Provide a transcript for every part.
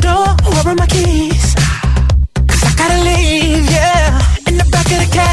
door. Where are my keys? Cause I gotta leave, yeah. In the back of the cab.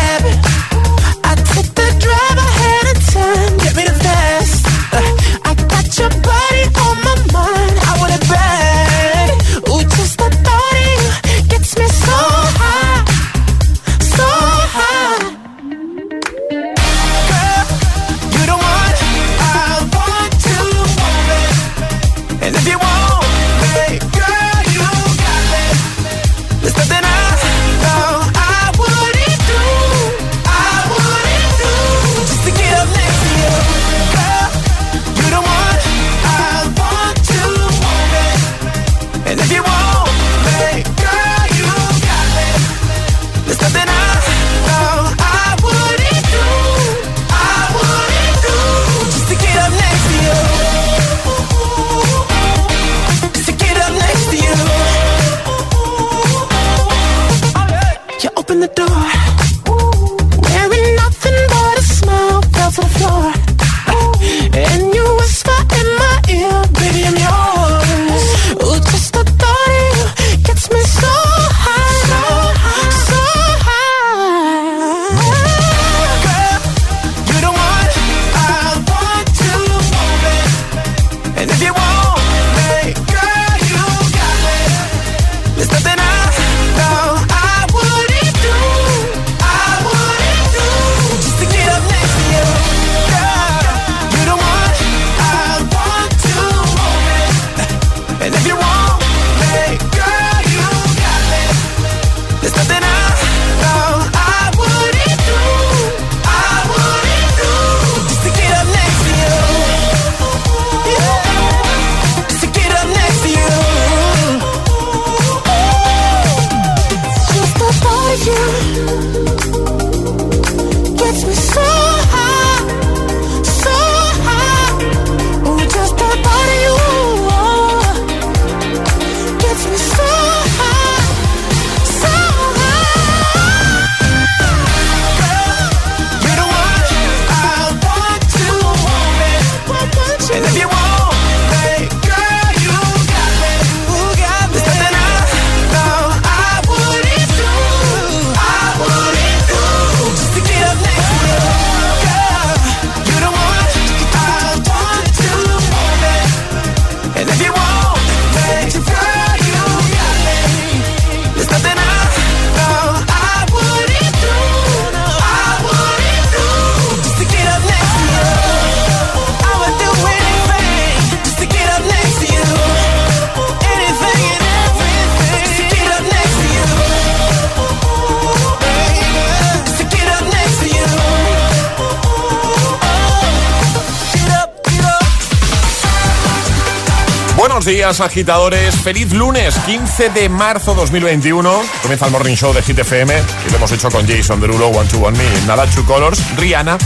Días, agitadores. Feliz lunes, 15 de marzo 2021. Comienza el Morning Show de Hit FM lo hemos hecho con Jason Derulo, One to One Me, Nada Two Colors, Rihanna,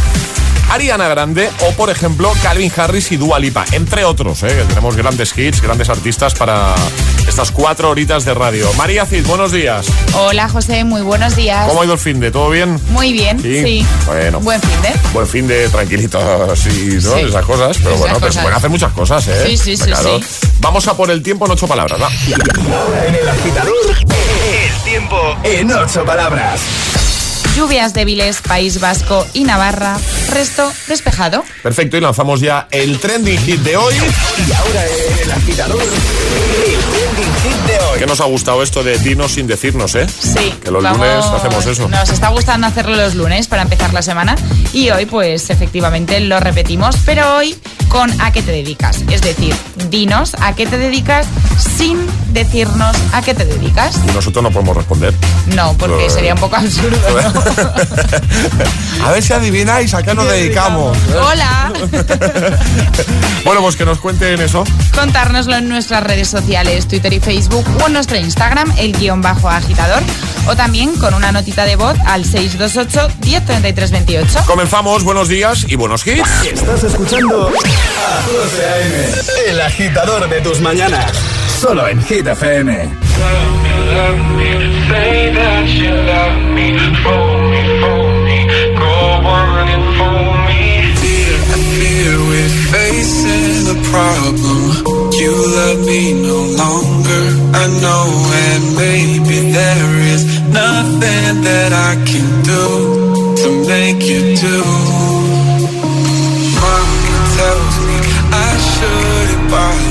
Ariana Grande o, por ejemplo, Calvin Harris y Dua Lipa, entre otros. ¿eh? Tenemos grandes hits, grandes artistas para estas cuatro horitas de radio. María Cid, buenos días. Hola José, muy buenos días. ¿Cómo ha ido el fin de? ¿Todo bien? Muy bien, sí. Bueno. Buen fin de. Buen fin de tranquilitos y ¿no? Sí. esas cosas. Pero Esas bueno, pero se cosas. pueden hacer muchas cosas, ¿eh? Sí, sí, sí, Claro. sí. Vamos a por el tiempo en ocho palabras, ¿va? Ahora en el agitador, el tiempo en ocho palabras. Lluvias débiles, País Vasco y Navarra, resto despejado. Perfecto, y lanzamos ya el trending hit de hoy. Y ahora el agitador, el trending hit de hoy. Que nos ha gustado esto de dinos sin decirnos, ¿eh? Sí. Que los vamos- lunes hacemos eso. Nos está gustando hacerlo los lunes para empezar la semana y hoy pues efectivamente lo repetimos, pero hoy con a qué te dedicas. Es decir, dinos a qué te dedicas sin decirnos a qué te dedicas. Y nosotros no podemos responder. No, porque sería un poco absurdo. ¿no? a ver si adivináis a qué nos dedicamos. Hola. Bueno, pues que nos cuenten eso. Contárnoslo en nuestras redes sociales, Twitter y Facebook o en nuestro Instagram, el guion bajo agitador, o también con una notita de voz al 628 103328. Comenzamos, buenos días y buenos hits. Estás escuchando a José A.M., el agitador de tus mañanas. Solo en Hit FM. Say that you love me, fool me, fool me, go on and fool me. We're facing a problem. You love me no longer, I know, and maybe there is nothing that I can do to make you do. Tells me I shouldn't bother,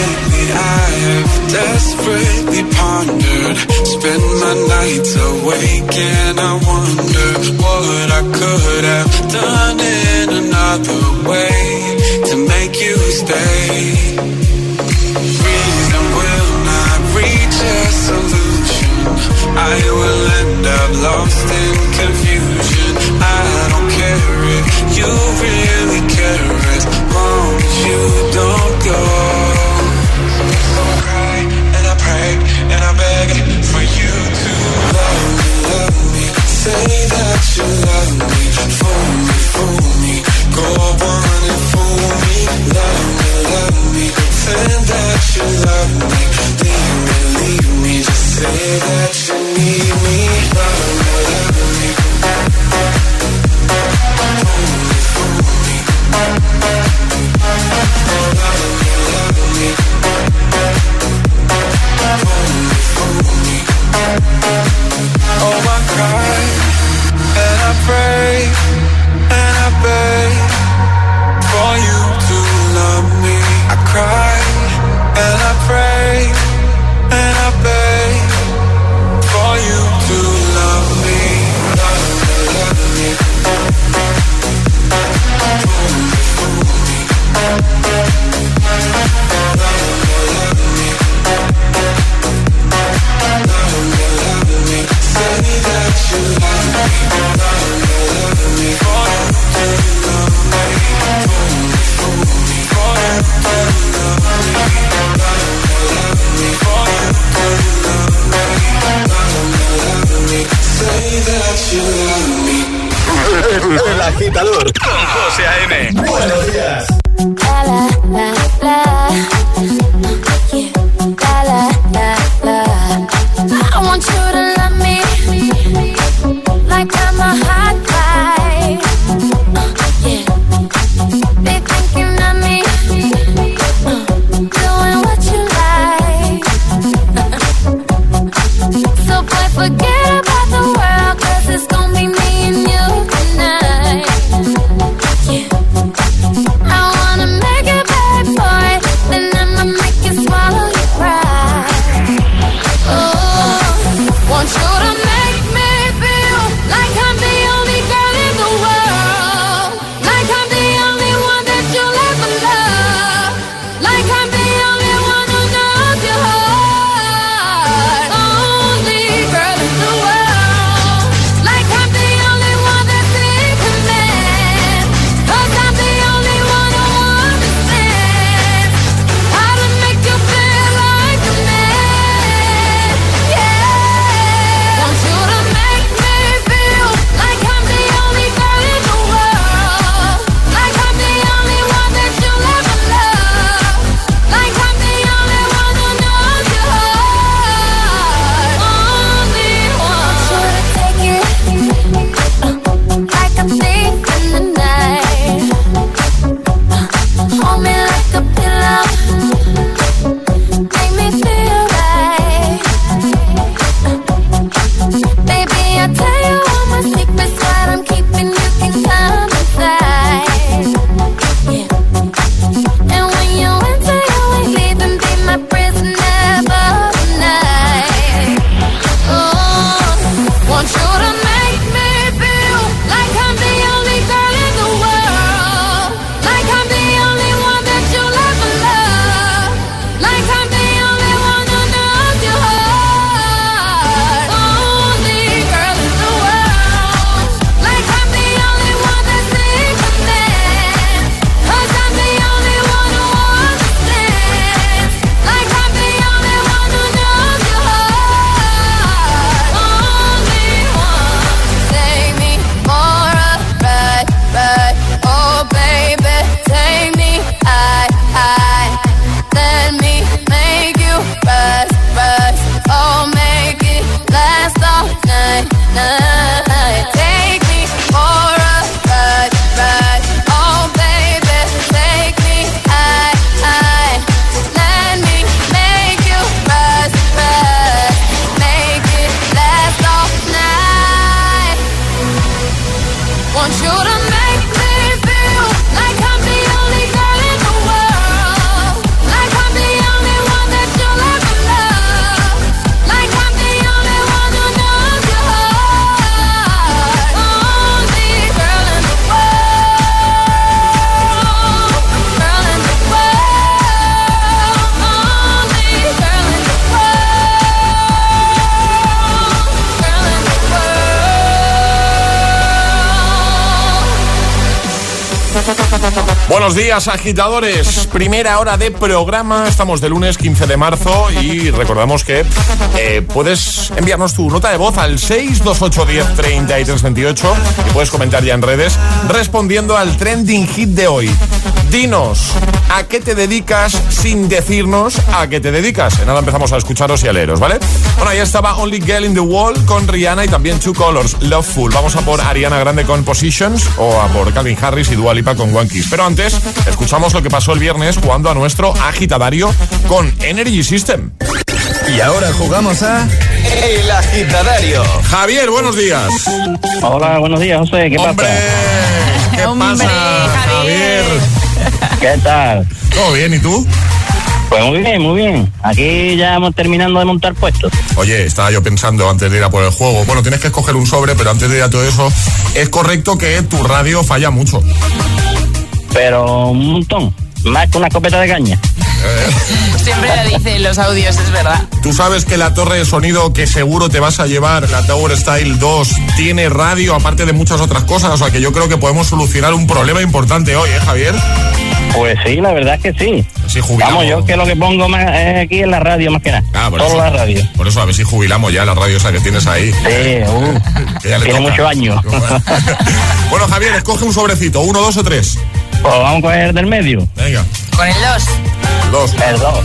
Lately I have desperately pondered. Spend my nights awake and I wonder What I could have done in another way To make you stay días, agitadores. Primera hora de programa. Estamos de lunes 15 de marzo y recordamos que eh, puedes enviarnos tu nota de voz al 628103328 y puedes comentar ya en redes respondiendo al trending hit de hoy. Dinos, ¿a qué te dedicas sin decirnos a qué te dedicas? En nada empezamos a escucharos y a leeros, ¿vale? Bueno, ahí estaba Only Girl in the Wall con Rihanna y también Two Colors, Loveful. Vamos a por Ariana Grande con Positions o a por Calvin Harris y Dua Lipa con One Kiss. Pero antes, escuchamos lo que pasó el viernes jugando a nuestro agitadario con Energy System. Y ahora jugamos a El Agitadario. Javier, buenos días. Hola, buenos días, José. ¿Qué ¡Hombre! pasa? ¿Qué Hombre, pasa, Javier. ¿Qué tal? ¿Todo bien? ¿Y tú? Pues muy bien, muy bien. Aquí ya vamos terminando de montar puestos. Oye, estaba yo pensando antes de ir a por el juego. Bueno, tienes que escoger un sobre, pero antes de ir a todo eso, es correcto que tu radio falla mucho. Pero un montón. Más que una escopeta de caña. Siempre lo dice en los audios, es verdad. Tú sabes que la torre de sonido que seguro te vas a llevar, la Tower Style 2, tiene radio, aparte de muchas otras cosas. O sea que yo creo que podemos solucionar un problema importante hoy, ¿eh, Javier? Pues sí, la verdad es que sí. Si jubilamos. Vamos, yo que lo que pongo más es aquí en la radio más que nada. Ah, por Todo eso. la radio. Por eso, a ver si jubilamos ya la radio esa que tienes ahí. Sí, uh, Que ya le tiene muchos años. bueno, Javier, escoge un sobrecito, uno, dos o tres. Pues vamos a coger del medio. Venga, Con el 2. dos. Perdón.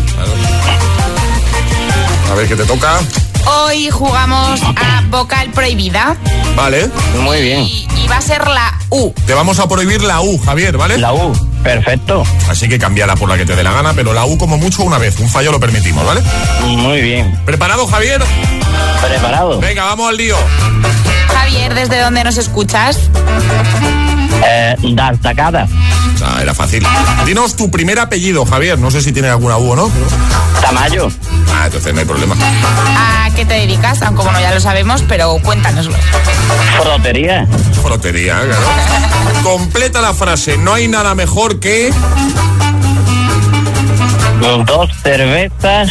A ver qué te toca. Hoy jugamos a vocal prohibida Vale. Muy bien. y, y va a ser la U. Te vamos a prohibir la U, Javier, ¿vale? La U. Perfecto. Así que cambiala por la que te dé la gana, pero la U como mucho una vez. Un fallo lo permitimos, ¿vale? Muy bien. ¿Preparado, Javier? Preparado. Venga, vamos al lío. Javier, ¿desde dónde nos escuchas? Eh, dar tacada. Ah, era fácil. Dinos tu primer apellido, Javier. No sé si tiene alguna U o no. pero- Tamayo. Ah, entonces no hay problema. ¿A qué te dedicas? Aunque bueno, ya lo sabemos, pero cuéntanoslo. Frotería. Frotería, claro. Completa la frase. No hay nada mejor que... Dos cervezas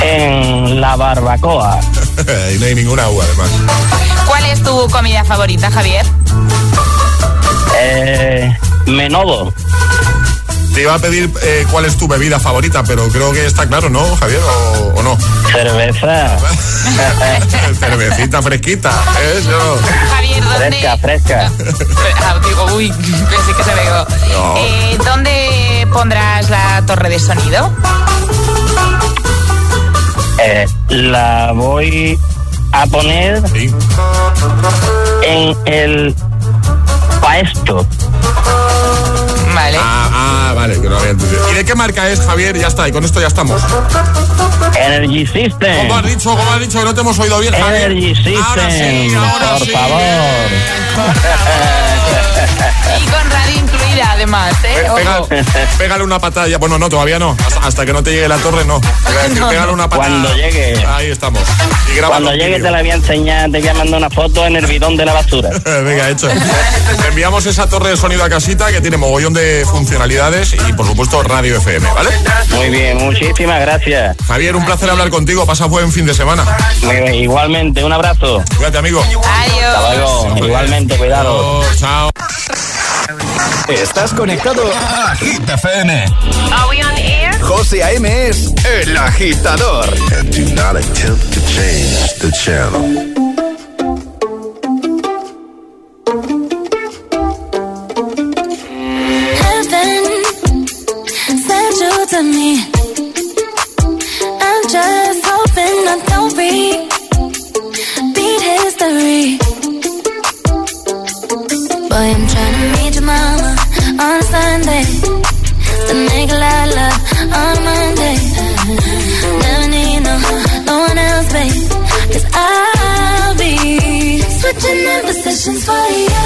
en la barbacoa. y no hay ninguna U, además. ¿Cuál es tu comida favorita, Javier? Eh, menodo. Te iba a pedir eh, cuál es tu bebida favorita, pero creo que está claro, ¿no, Javier? ¿O, o no? Cerveza. Cervecita fresquita. Eso. Javier, ¿dónde...? Fresca, fresca. Ah, digo, uy, pensé que se me pegó. No. Eh, ¿Dónde pondrás la torre de sonido? Eh, la voy a poner Sí. en el paesto. Vale. Ah, ah, vale, que no había entendido. ¿Y de qué marca es, Javier? Ya está, y con esto ya estamos. Energy System. ¿Cómo has dicho? ¿Cómo has dicho? Que no te hemos oído bien, Javier. Energy System. Ahora sí, ahora por sí. favor. Y con radio incluida, además, ¿eh? Pega- pégale una patada. ya- Bueno, no, todavía no. Hasta, hasta que no te llegue la torre, no. Pégale una patada. Cuando llegue. Ahí estamos. Y graba Cuando llegue te la voy a enseñar, te voy a mandar una foto en el bidón de la basura. Venga, hecho. Te enviamos esa torre de sonido a casita que tiene mogollón de funcionalidades y, por supuesto, radio FM, ¿vale? Muy bien, muchísimas gracias. Javier, un placer hablar contigo. Pasa buen fin de semana. Muy bien, Igualmente, un abrazo. Cuídate, amigo. Hasta luego. Igualmente, cuidado. Adiós, chao. Estás conectado a Hit FM. Are we on air? José A.M. es el agitador. and do not attempt to change the channel. Heaven sent you to me. I'm just hoping I don't repeat history. Boy, I'm trying to meet your mama on Sunday. To make a lot of love on Monday. Never need no, no one else, babe. Cause I'll be switching in positions for you.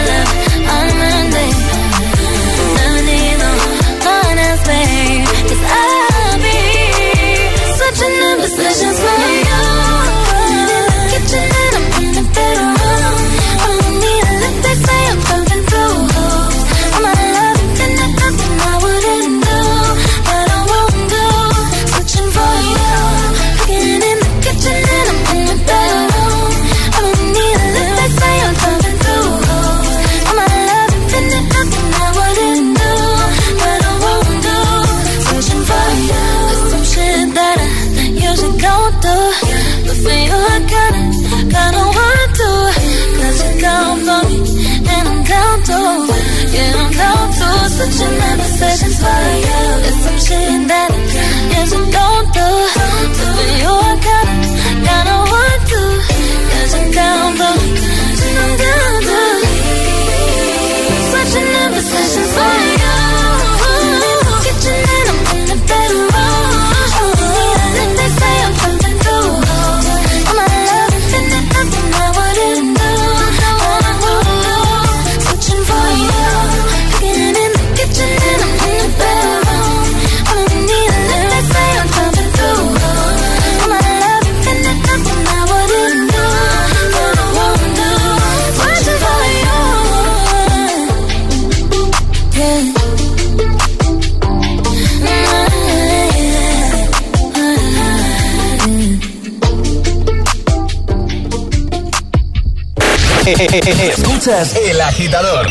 Escuchas El Agitador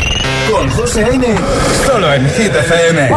con José N. Solo en Hit FM.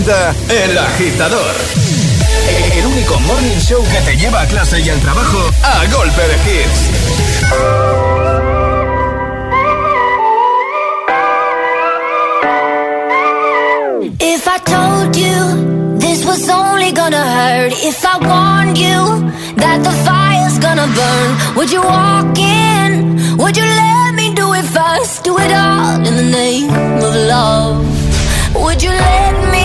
presenta El Agitador. El único morning show que te lleva a clase y al trabajo a golpe de hits. If I told you this was only gonna hurt, if I warned you that the fire's gonna burn, would you walk in? Would you let me do it first? Do it all in the name of love. Would you let me?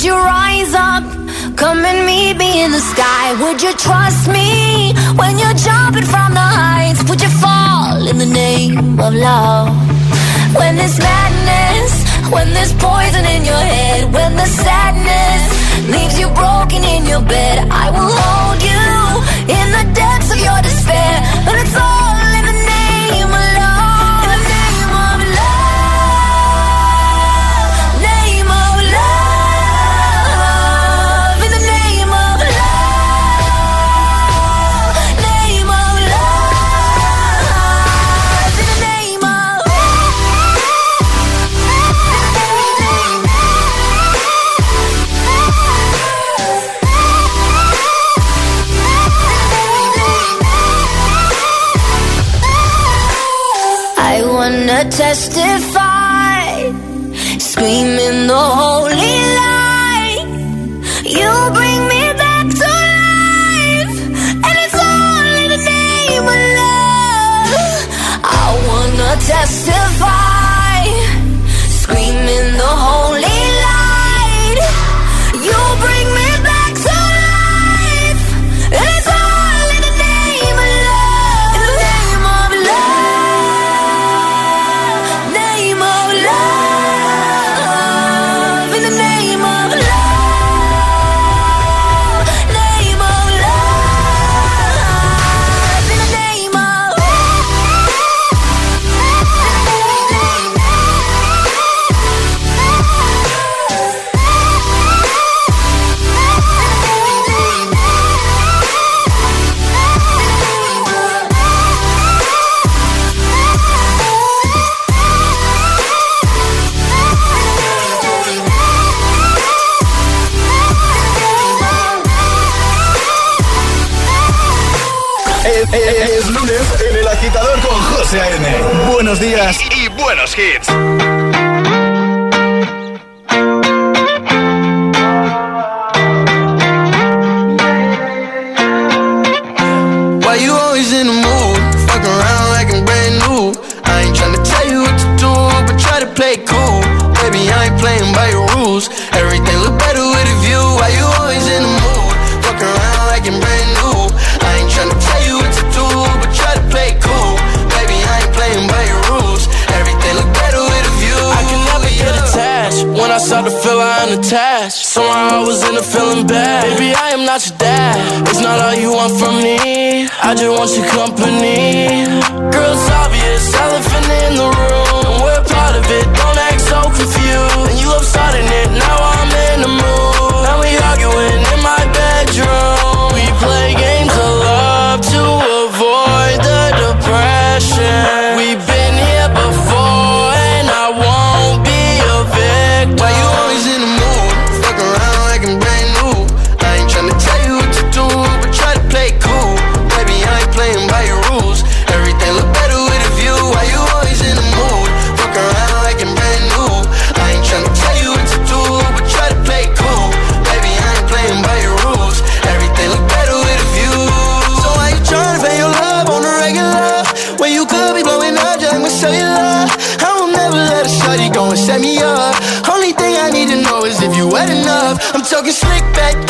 Would you rise up? Come and meet me in the sky. Would you trust me when you're jumping from the heights? Would you fall in the name of love? When there's madness, when there's poison in your head, when the sadness leaves you broken in your bed, I will hold you in the depths of your despair. But it's all testify Es lunes en El Agitador con José A.M. Buenos días y buenos hits. attached. Somehow I was in a feeling bad. Baby, I am not your dad. It's not all you want from me. I just want your company. Girl, it's obvious, elephant in the room. talking slick back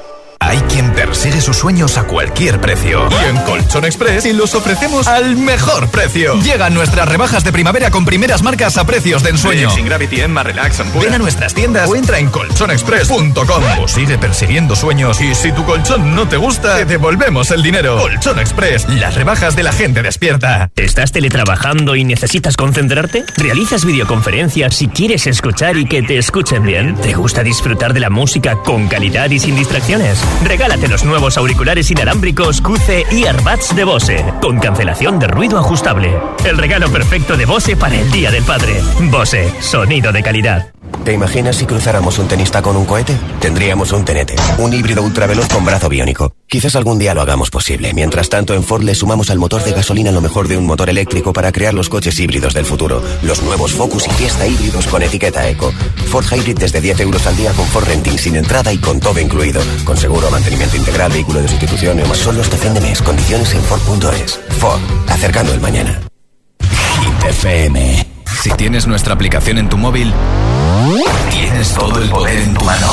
Hay quien persigue sus sueños a cualquier precio. Y en Colchón Express y los ofrecemos al mejor precio. Llegan nuestras rebajas de primavera con primeras marcas a precios de ensueño. Sin Gravity, Emma, Relax, Ampura. Ven a nuestras tiendas o entra en colchonexpress.com o sigue persiguiendo sueños y si tu colchón no te gusta, te devolvemos el dinero. Colchón Express, las rebajas de la gente despierta. ¿Estás teletrabajando y necesitas concentrarte? ¿Realizas videoconferencias y quieres escuchar y que te escuchen bien? ¿Te gusta disfrutar de la música con calidad y sin distracciones? Regálate los nuevos auriculares inalámbricos QC Earbuds de Bose, con cancelación de ruido ajustable. El regalo perfecto de Bose para el Día del Padre. Bose, sonido de calidad. ¿Te imaginas si cruzáramos un tenista con un cohete? Tendríamos un tenete, un híbrido ultraveloz con brazo biónico. Quizás algún día lo hagamos posible. Mientras tanto, en Ford le sumamos al motor de gasolina lo mejor de un motor eléctrico para crear los coches híbridos del futuro. Los nuevos Focus y Fiesta híbridos con etiqueta Eco. Ford Hybrid desde 10 euros al día con Ford Renting sin entrada y con todo incluido. Con seguro, mantenimiento integral, vehículo de sustitución y más. Solo hasta fin de mes. Condiciones en Ford.es. Ford. Acercando el mañana. Si tienes nuestra aplicación en tu móvil, tienes todo el poder en tu mano.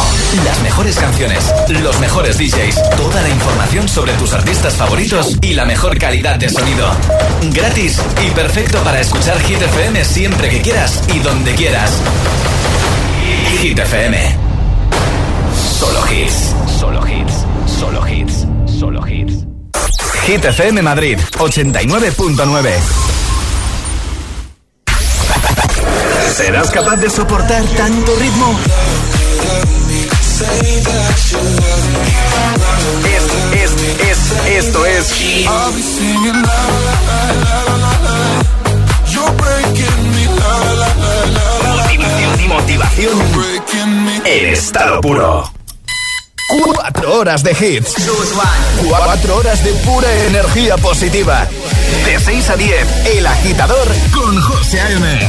Las mejores canciones, los mejores DJs, toda la información sobre tus artistas favoritos y la mejor calidad de sonido. Gratis y perfecto para escuchar Hit FM siempre que quieras y donde quieras. Hit FM. Solo hits. Solo hits. Solo hits. Solo hits. Hit FM Madrid 89.9. ¿Serás capaz de soportar tanto ritmo? Es, es, es, esto es. Motivación, motivación en estado puro. Cuatro horas de hits. Cuatro horas de pura energía positiva. De 6 a 10, El Agitador con José A.M.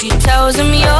She tells him your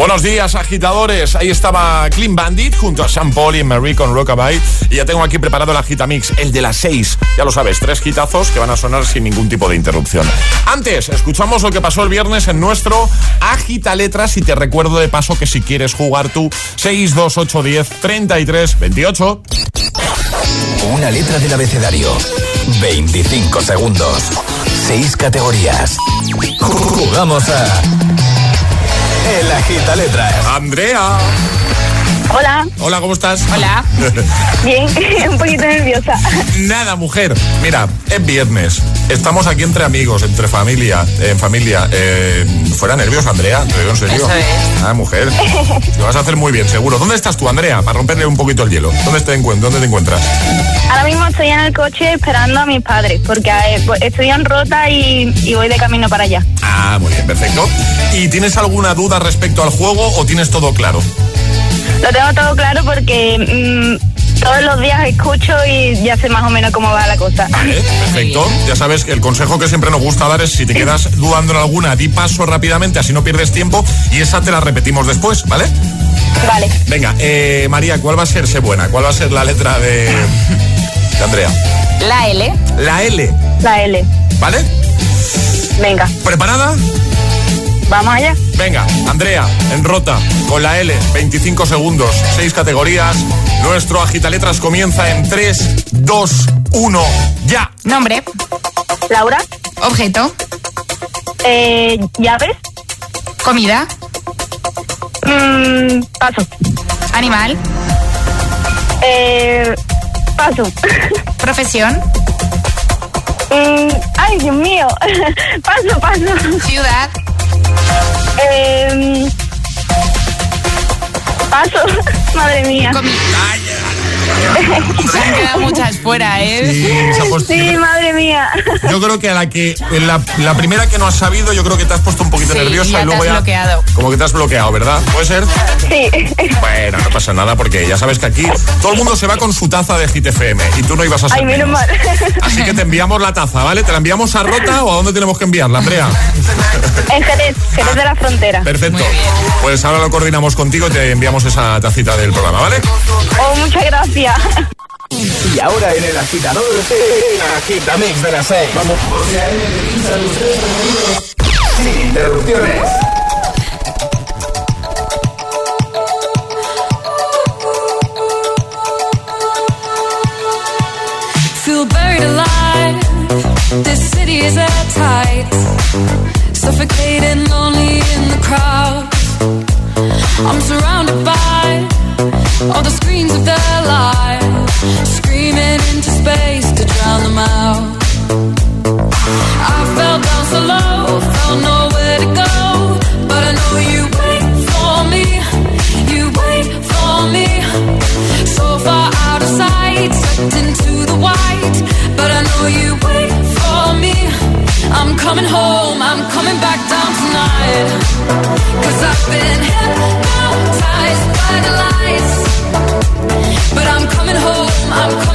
Buenos días, agitadores. Ahí estaba Clean Bandit junto a Sam Paul y Marie con Rockabye. Y ya tengo aquí preparado el Agitamix, el de las 6. Ya lo sabes, tres hitazos que van a sonar sin ningún tipo de interrupción. Antes, escuchamos lo que pasó el viernes en nuestro Agita Letras. Y te recuerdo de paso que si quieres jugar tú, 62810 33 28. Una letra del abecedario. 25 segundos. 6 categorías. Jugamos a. El Agita Letras. Andrea. Hola. Hola, ¿cómo estás? Hola. Bien, un poquito nerviosa. Nada, mujer. Mira, es viernes. Estamos aquí entre amigos, entre familia, en familia. Eh, fuera nervios, Andrea. Te digo en serio. Eso es. Ah, mujer. Lo vas a hacer muy bien, seguro. ¿Dónde estás tú, Andrea? Para romperle un poquito el hielo. ¿Dónde te, encuent- dónde te encuentras? Ahora mismo estoy en el coche esperando a mis padres porque eh, pues, estoy en rota y, y voy de camino para allá. Ah, muy bien, perfecto. ¿Y tienes alguna duda respecto al juego o tienes todo claro? Lo tengo todo claro porque mm, todos los días escucho y ya sé más o menos cómo va la cosa. Vale, perfecto. Ya sabes que el consejo que siempre nos gusta dar es si te quedas dudando en alguna, di paso rápidamente, así no pierdes tiempo y esa te la repetimos después, ¿vale? Vale. Venga, eh, María, ¿cuál va a ser, sé buena? ¿Cuál va a ser la letra de, de Andrea? La L. La L, La L. ¿vale? Venga, ¿Preparada? Vamos allá. Venga, Andrea, en rota, con la L, 25 segundos, 6 categorías. Nuestro agitaletras comienza en 3, 2, 1, ya. Nombre. Laura. Objeto. Eh, llaves. Comida. Mm, paso. Animal. Eh, paso. Profesión. Mm, ay, Dios mío. paso, paso. Ciudad. Eh, paso. Madre mía. Se han quedado muchas fuera, ¿eh? Sí, madre mía. Yo creo que a la que en la, la primera que no has sabido, yo creo que te has puesto un poquito Sí, nerviosa ya y te luego has ya bloqueado. como que te has bloqueado, ¿verdad? ¿Puede ser? Sí. Bueno, no pasa nada porque ya sabes que aquí todo el mundo se va con su taza de Hit FM y tú no ibas a ser Ay, menos menos. mal. Así que te enviamos la taza, ¿vale? ¿Te la enviamos a Rota o a dónde tenemos que enviarla, Andrea? En Jerez, Jerez de la Frontera. Perfecto. Pues ahora lo coordinamos contigo y te enviamos esa tacita del programa, ¿vale? Oh, muchas gracias. Y ahora en el agitador, el agitamix de las 6. Vamos. Sin interrupciones. Feel buried alive. This city is at tight. Suffocating, lonely in the crowd. I'm surrounded by all the screens of their lives, screaming into space to drown them out. I fell down so low, felt nowhere to go, but I know you wait for me. You wait for me, so far out of sight, sucked into the white, but I know you wait for me. I'm coming home, I'm coming back down tonight. Cause I've been hypnotized by the lights.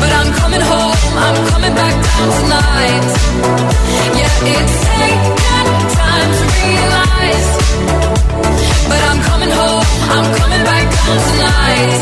But I'm coming home, I'm coming back down tonight. Yeah, it's taken time to realize. But I'm coming home, I'm coming back down tonight.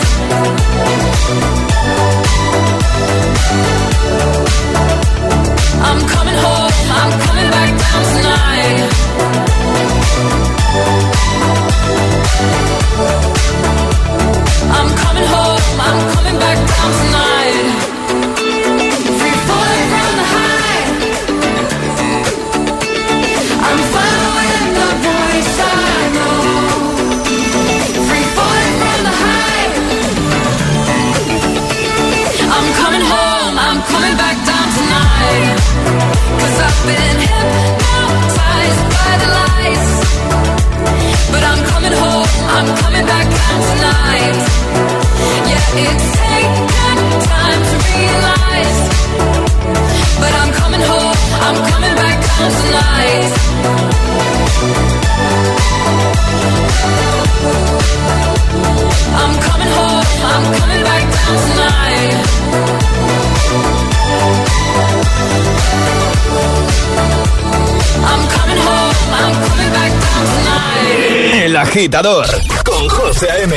Agitador con José A.M.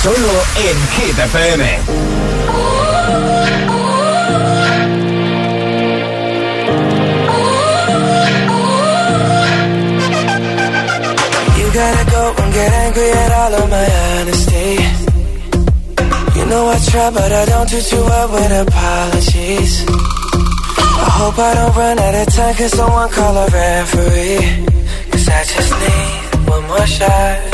Solo en Hit FM. You gotta go and get angry at all of my honesty. You know I try, but I don't do too well with apologies. I hope I don't run out of time, cause someone call a referee. Cause I just need one more shot,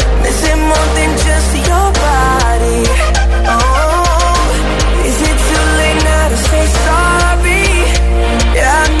Yeah,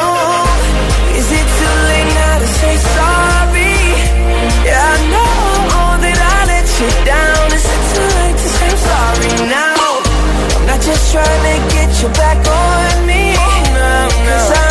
just trying to get you back on me. Oh, Cause I'm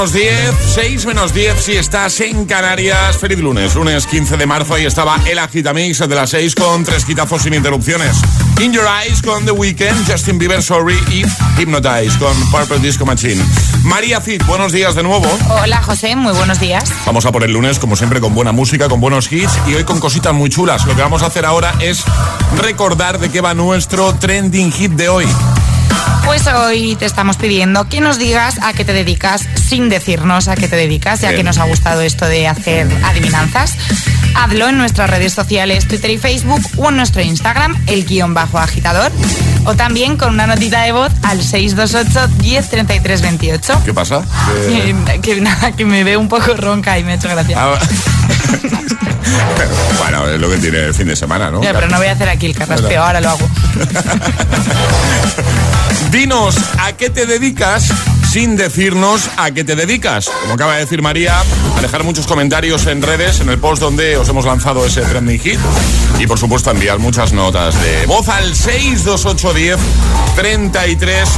menos 10, 6 menos 10 si estás en Canarias. Feliz lunes, lunes 15 de marzo. Ahí estaba el Agitamix de las 6 con tres quitazos sin interrupciones. In Your Eyes con The Weeknd, Justin Bieber Sorry y Hypnotize con Purple Disco Machine. María Cid, buenos días de nuevo. Hola José, muy buenos días. Vamos a por el lunes, como siempre, con buena música, con buenos hits y hoy con cositas muy chulas. Lo que vamos a hacer ahora es recordar de qué va nuestro trending hit de hoy. Pues hoy te estamos pidiendo que nos digas a qué te dedicas sin decirnos a qué te dedicas, ya Bien. que nos ha gustado esto de hacer adivinanzas. Hazlo en nuestras redes sociales, Twitter y Facebook o en nuestro Instagram, el guion bajo agitador. O también con una notita de voz al 628 1033 28. ¿Qué pasa? Que, que nada, que me veo un poco ronca y me ha hecho gracia. Ah, bueno, es lo que tiene el fin de semana, ¿no? Ya, pero no voy a hacer aquí el carraspeo, ahora lo hago. Dinos a qué te dedicas sin decirnos a qué te dedicas. Como acaba de decir María, a dejar muchos comentarios en redes, en el post donde os hemos lanzado ese trending hit. Y por supuesto, enviar muchas notas de voz al 62810 33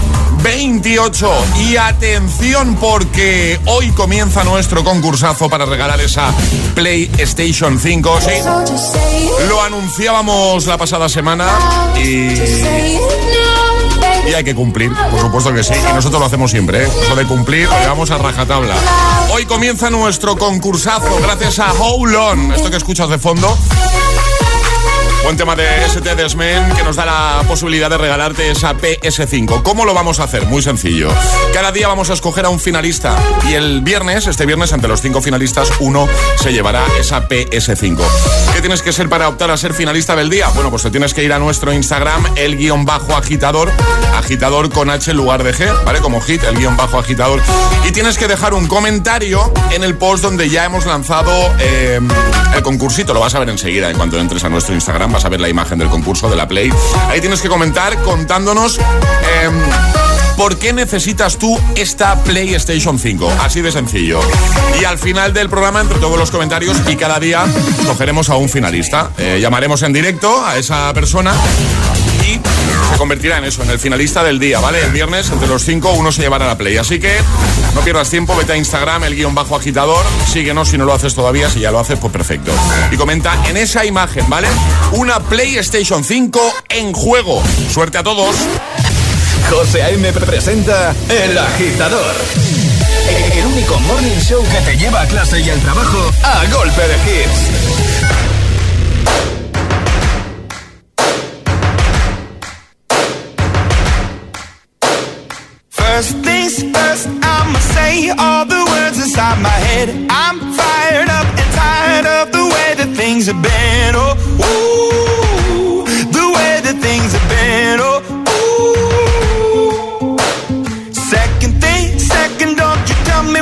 28. Y atención, porque hoy comienza nuestro concursazo para regalar esa PlayStation 5. Sí, lo anunciábamos la pasada semana y. Hay que cumplir, por supuesto que sí. Y nosotros lo hacemos siempre, ¿eh? Eso de cumplir, lo a rajatabla. Hoy comienza nuestro concursazo gracias a Hold On. Esto que escuchas de fondo Buen tema de ST Desmen que nos da la posibilidad de regalarte esa PS5. ¿Cómo lo vamos a hacer? Muy sencillo. Cada día vamos a escoger a un finalista y el viernes, este viernes, entre los cinco finalistas, uno se llevará esa PS5. ¿Qué tienes que ser para optar a ser finalista del día? Bueno, pues te tienes que ir a nuestro Instagram, el guion bajo agitador, agitador con H en lugar de G, ¿vale? Como hit, el guion bajo agitador. Y tienes que dejar un comentario en el post donde ya hemos lanzado eh, el concursito. Lo vas a ver enseguida en cuanto entres a nuestro Instagram vas a ver la imagen del concurso de la Play. Ahí tienes que comentar contándonos... Em, ¿Por qué necesitas tú esta PlayStation 5? Así de sencillo. Y al final del programa, entre todos los comentarios y cada día, cogeremos a un finalista. Eh, llamaremos en directo a esa persona y se convertirá en eso, en el finalista del día, ¿vale? El viernes, entre los cinco, uno se llevará la play. Así que no pierdas tiempo, vete a Instagram, el guion bajo agitador, síguenos si no lo haces todavía, si ya lo haces, pues perfecto. Y comenta en esa imagen, ¿vale? Una PlayStation 5 en juego. Suerte a todos. José A.M. presenta El Agitador. El único morning show que te lleva a clase y al trabajo a golpe de hits. First things first, I'ma say all the words inside my head. I'm fired up and tired of the way that things have been. Oh, ooh,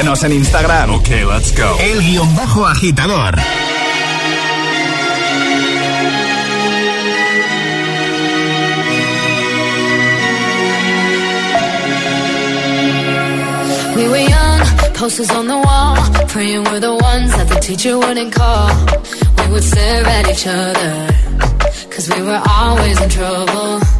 Síguenos en Instagram. Ok, let's go. El guion bajo agitador. We were young, posters on the wall, praying we're the ones that the teacher wouldn't call. We would stare at each other, cause we were always in trouble.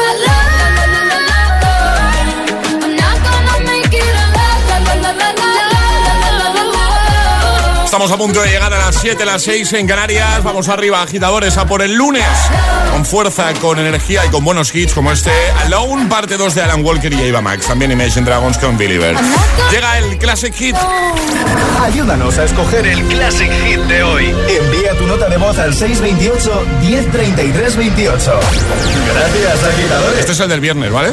la la Estamos a punto de llegar a las 7, las 6 en Canarias. Vamos arriba, agitadores, a por el lunes. Con fuerza, con energía y con buenos hits como este Alone, parte 2 de Alan Walker y Ava Max. También Imagine Dragons con Believer. Llega el Classic Hit. Ayúdanos a escoger el Classic Hit de hoy. Envía tu nota de voz al 628 1033 28. Gracias, agitadores. Este es el del viernes, ¿vale?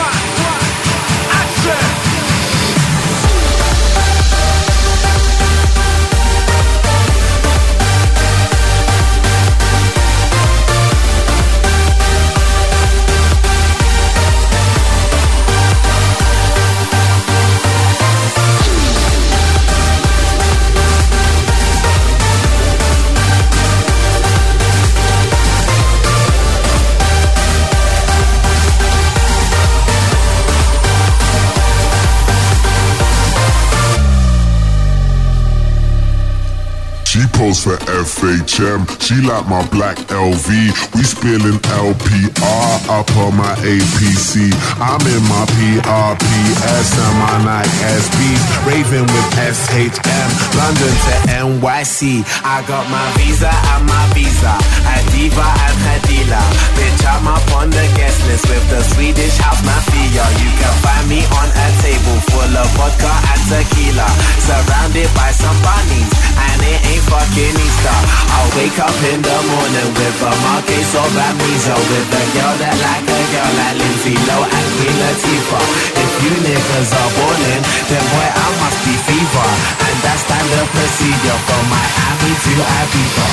She posts for FHM. She like my black LV. We spilling LPR up on my APC. I'm in my PRPS and my Nike SBs. Raving with SHM. London to NYC. I got my visa and my visa. A diva and dealer. Bitch, I'm up on the guest list with the Swedish house mafia. You can find me on a table full of vodka and tequila. Surrounded by some bunnies. And it ain't fucking Easter. I'll wake up in the morning with a Marquez of amnesia. With a girl that like a girl like Lindsay Low and Queen Latifah. If you niggas are ballin', then boy, I must be fever. And that's standard procedure from Miami to Ibiza.